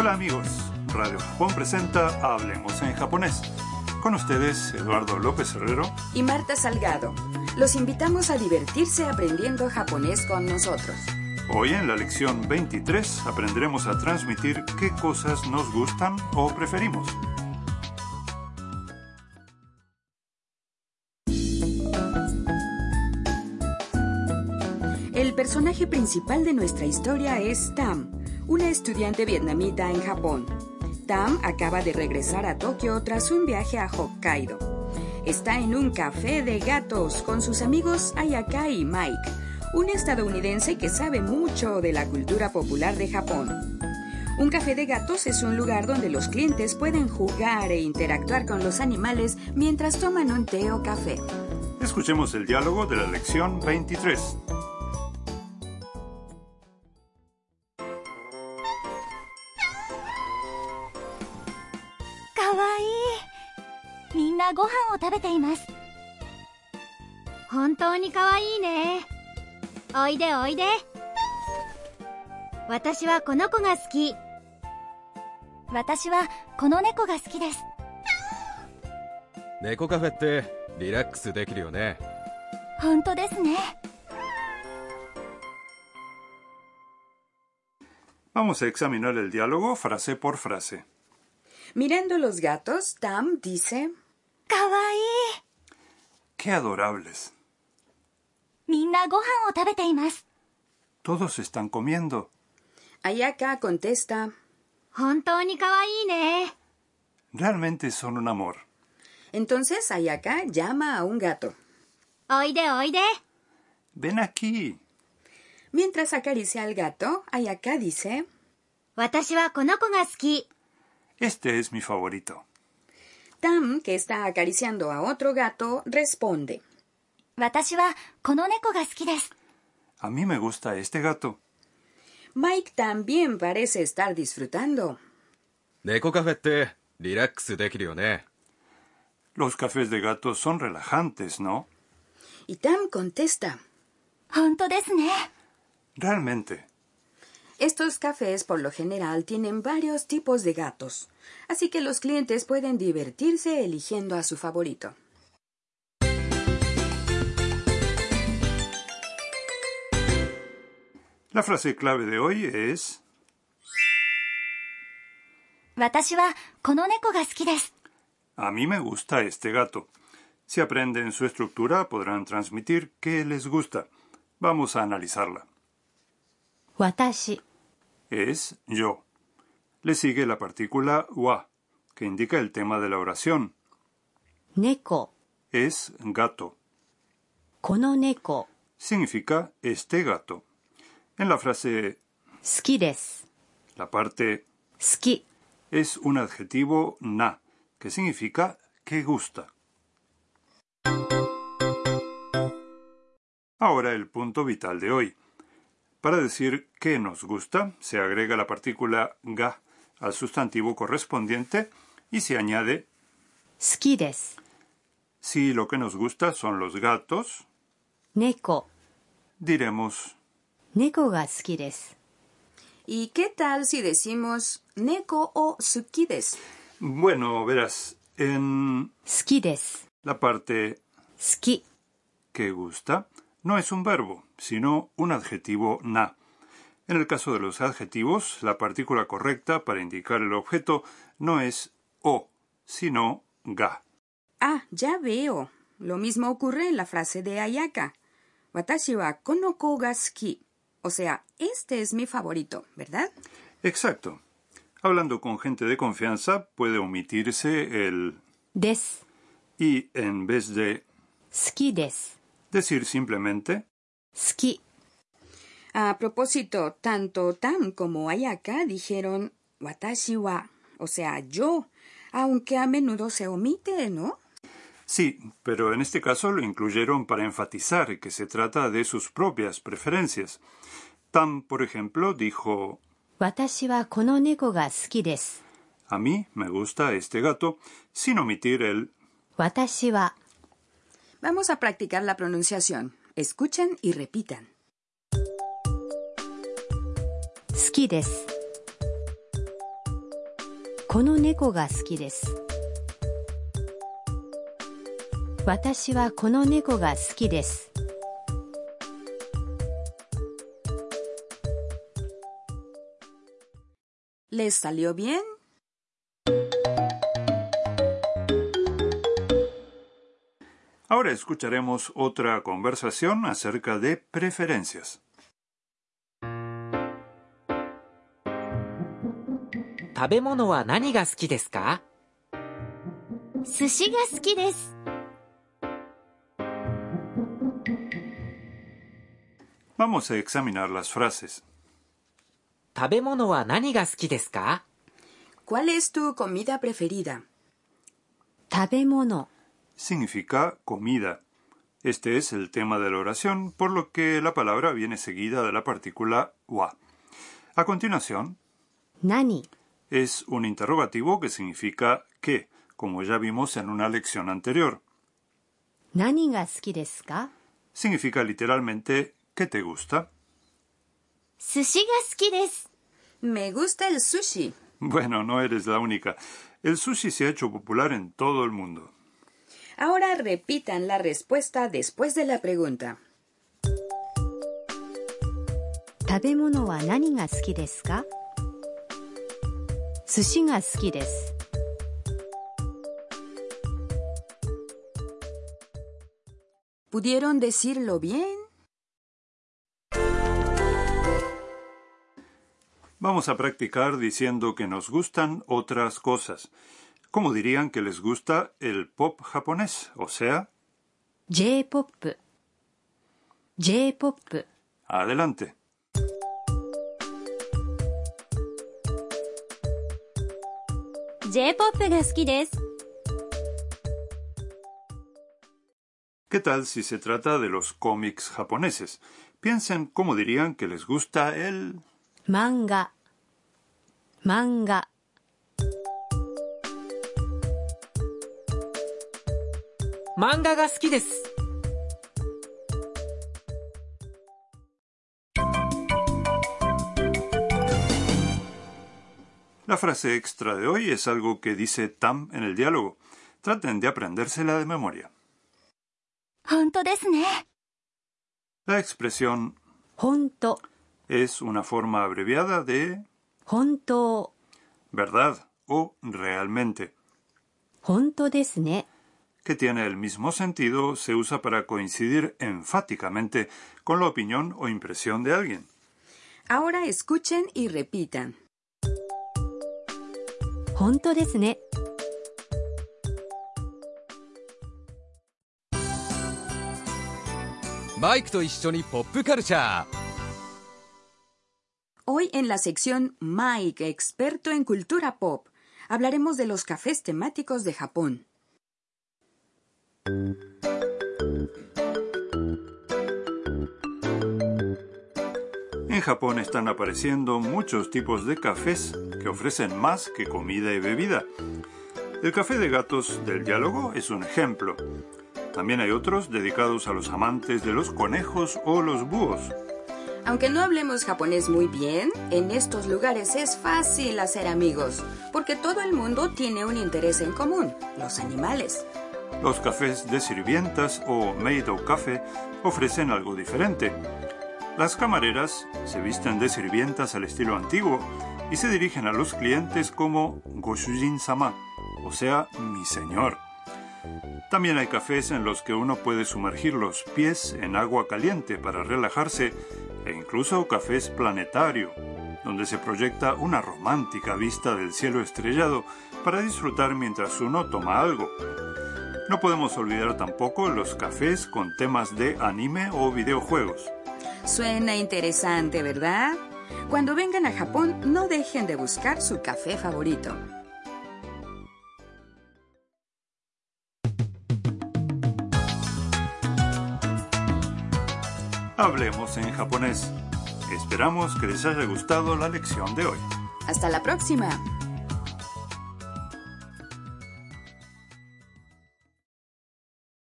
Hola amigos, Radio Japón presenta Hablemos en japonés. Con ustedes, Eduardo López Herrero. y Marta Salgado. Los invitamos a divertirse aprendiendo japonés con nosotros. Hoy en la lección 23 aprenderemos a transmitir qué cosas nos gustan o preferimos. El personaje principal de nuestra historia es Tam, una estudiante vietnamita en Japón. Tam acaba de regresar a Tokio tras un viaje a Hokkaido. Está en un café de gatos con sus amigos Ayaka y Mike, un estadounidense que sabe mucho de la cultura popular de Japón. Un café de gatos es un lugar donde los clientes pueden jugar e interactuar con los animales mientras toman un té o café. Escuchemos el diálogo de la lección 23. ご飯を食べています。本当にかわいいね。おいでおいで。私はこの子が好き。私はこの猫が好きです。猫カフェってリラックスできるよね。本当ですね。Vamos a examinar el diálogo frase por frase. Mirando los gatos, Tam dice, ¡Qué adorables! Todos están comiendo. Ayaka contesta. Realmente son un amor. Entonces Ayaka llama a un gato. Oide, oide. Ven aquí. Mientras acaricia al gato, Ayaka dice: Este es mi favorito. Tam, que está acariciando a otro gato, responde. A mí me gusta este gato. Mike también parece estar disfrutando. Los cafés de gato son relajantes, ¿no? Y Tam contesta. Realmente. Estos cafés por lo general tienen varios tipos de gatos, así que los clientes pueden divertirse eligiendo a su favorito. La frase clave de hoy es A mí me gusta este gato. Si aprenden su estructura, podrán transmitir qué les gusta. Vamos a analizarla. Watashi es yo. Le sigue la partícula wa, que indica el tema de la oración. Neko es gato. Kono neko significa este gato. En la frase ski la parte ski es un adjetivo na, que significa que gusta. Ahora el punto vital de hoy. Para decir que nos gusta, se agrega la partícula ga al sustantivo correspondiente y se añade skides. Si lo que nos gusta son los gatos, neko, diremos neko ga skides. ¿Y qué tal si decimos neko o sukides? Bueno, verás, en skides, la parte ski que gusta no es un verbo, sino un adjetivo na. En el caso de los adjetivos, la partícula correcta para indicar el objeto no es o, sino ga. Ah, ya veo. Lo mismo ocurre en la frase de Ayaka. Watashi wa konoko ga. O sea, este es mi favorito, ¿verdad? Exacto. Hablando con gente de confianza puede omitirse el des y en vez de suki des Decir simplemente ski. A propósito, tanto Tam como Ayaka dijeron watashi wa, o sea, yo, aunque a menudo se omite, ¿no? Sí, pero en este caso lo incluyeron para enfatizar que se trata de sus propias preferencias. Tam, por ejemplo, dijo Watashi wa kono neko ga suki desu. A mí me gusta este gato, sin omitir el Watashi wa Vamos a practicar la pronunciación. Escuchen y repitan. 好きです この猫が好きです私はこの猫が好きです ¿Les salió bien? Escucharemos otra conversación acerca de preferencias. ¿Tabemono wa nani ga suki? Sushi. Vamos a examinar las frases. ¿Tabemono wa nani ga suki ¿Cuál es tu comida preferida? Tabemono significa comida. Este es el tema de la oración, por lo que la palabra viene seguida de la partícula wa. A continuación, nani es un interrogativo que significa qué, como ya vimos en una lección anterior. Nani ga suki desu ka? Significa literalmente ¿qué te gusta? Sushi ga suki desu. Me gusta el sushi. Bueno, no eres la única. El sushi se ha hecho popular en todo el mundo. Ahora repitan la respuesta después de la pregunta. ¿Pudieron decirlo bien? Vamos a practicar diciendo que nos gustan otras cosas. ¿Cómo dirían que les gusta el pop japonés? O sea, J-POP J-POP adelante. ー J-POP が好きです。 ¿Qué tal si se trata de los cómics japoneses? Piensen cómo dirían que les gusta el... 漫画 漫画漫画が好きです。 La frase extra de hoy es algo que dice Tam en el diálogo. Traten de aprendérsela de memoria. 本当ですね。 La expresión 本当 es una forma abreviada de 本当 verdad o realmente, 本当ですね que tiene el mismo sentido, se usa para coincidir enfáticamente con la opinión o impresión de alguien. Ahora escuchen y repitan. Mike pop. Hoy en la sección Mike, experto en cultura pop, hablaremos de los cafés temáticos de Japón. En Japón están apareciendo muchos tipos de cafés que ofrecen más que comida y bebida. El café de gatos del diálogo es un ejemplo. También hay otros dedicados a los amantes de los conejos o los búhos. Aunque no hablemos japonés muy bien, en estos lugares es fácil hacer amigos, porque todo el mundo tiene un interés en común, los animales. Los cafés de sirvientas o Meido Café ofrecen algo diferente. Las camareras se visten de sirvientas al estilo antiguo y se dirigen a los clientes como Goshujin-sama, o sea, mi señor. También hay cafés en los que uno puede sumergir los pies en agua caliente para relajarse e incluso cafés planetario, donde se proyecta una romántica vista del cielo estrellado para disfrutar mientras uno toma algo. No podemos olvidar tampoco los cafés con temas de anime o videojuegos. Suena interesante, ¿verdad? Cuando vengan a Japón, no dejen de buscar su café favorito. Hablemos en japonés. Esperamos que les haya gustado la lección de hoy. Hasta la próxima.